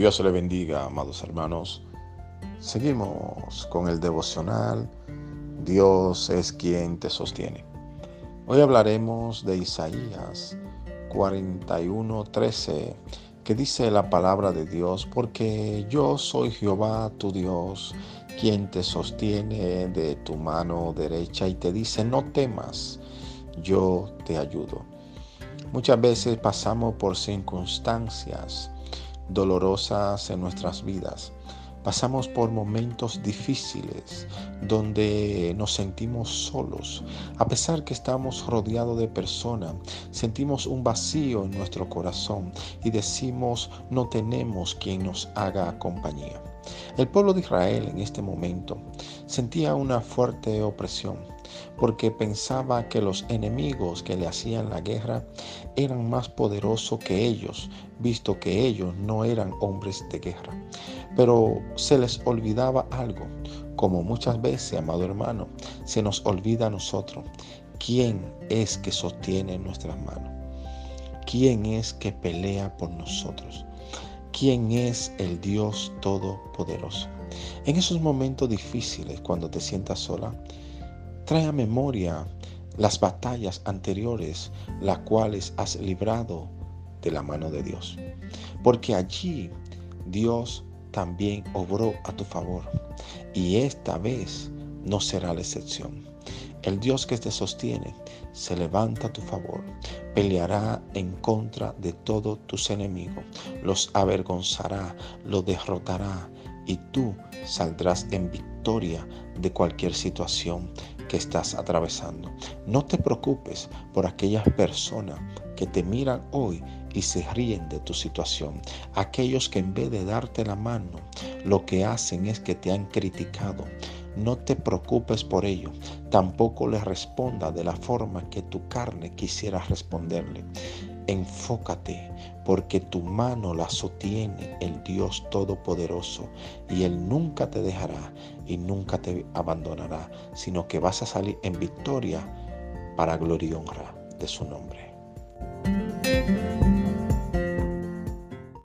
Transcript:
Dios le bendiga, amados hermanos. Seguimos con el devocional. Dios es quien te sostiene. Hoy hablaremos de Isaías 41:13, que dice la palabra de Dios, porque yo soy Jehová tu Dios, quien te sostiene de tu mano derecha y te dice, no temas, yo te ayudo. Muchas veces pasamos por circunstancias dolorosas en nuestras vidas. Pasamos por momentos difíciles donde nos sentimos solos. A pesar que estamos rodeados de personas, sentimos un vacío en nuestro corazón y decimos no tenemos quien nos haga compañía. El pueblo de Israel en este momento sentía una fuerte opresión porque pensaba que los enemigos que le hacían la guerra eran más poderosos que ellos, visto que ellos no eran hombres de guerra. Pero se les olvidaba algo, como muchas veces, amado hermano, se nos olvida a nosotros quién es que sostiene nuestras manos, quién es que pelea por nosotros, quién es el Dios Todopoderoso. En esos momentos difíciles, cuando te sientas sola, Trae a memoria las batallas anteriores, las cuales has librado de la mano de Dios. Porque allí Dios también obró a tu favor. Y esta vez no será la excepción. El Dios que te sostiene se levanta a tu favor, peleará en contra de todos tus enemigos, los avergonzará, los derrotará y tú saldrás en victoria de cualquier situación que estás atravesando. No te preocupes por aquellas personas que te miran hoy y se ríen de tu situación. Aquellos que en vez de darte la mano, lo que hacen es que te han criticado. No te preocupes por ello. Tampoco les responda de la forma que tu carne quisiera responderle. Enfócate, porque tu mano la sostiene el Dios Todopoderoso y Él nunca te dejará y nunca te abandonará, sino que vas a salir en victoria para gloria y honra de su nombre.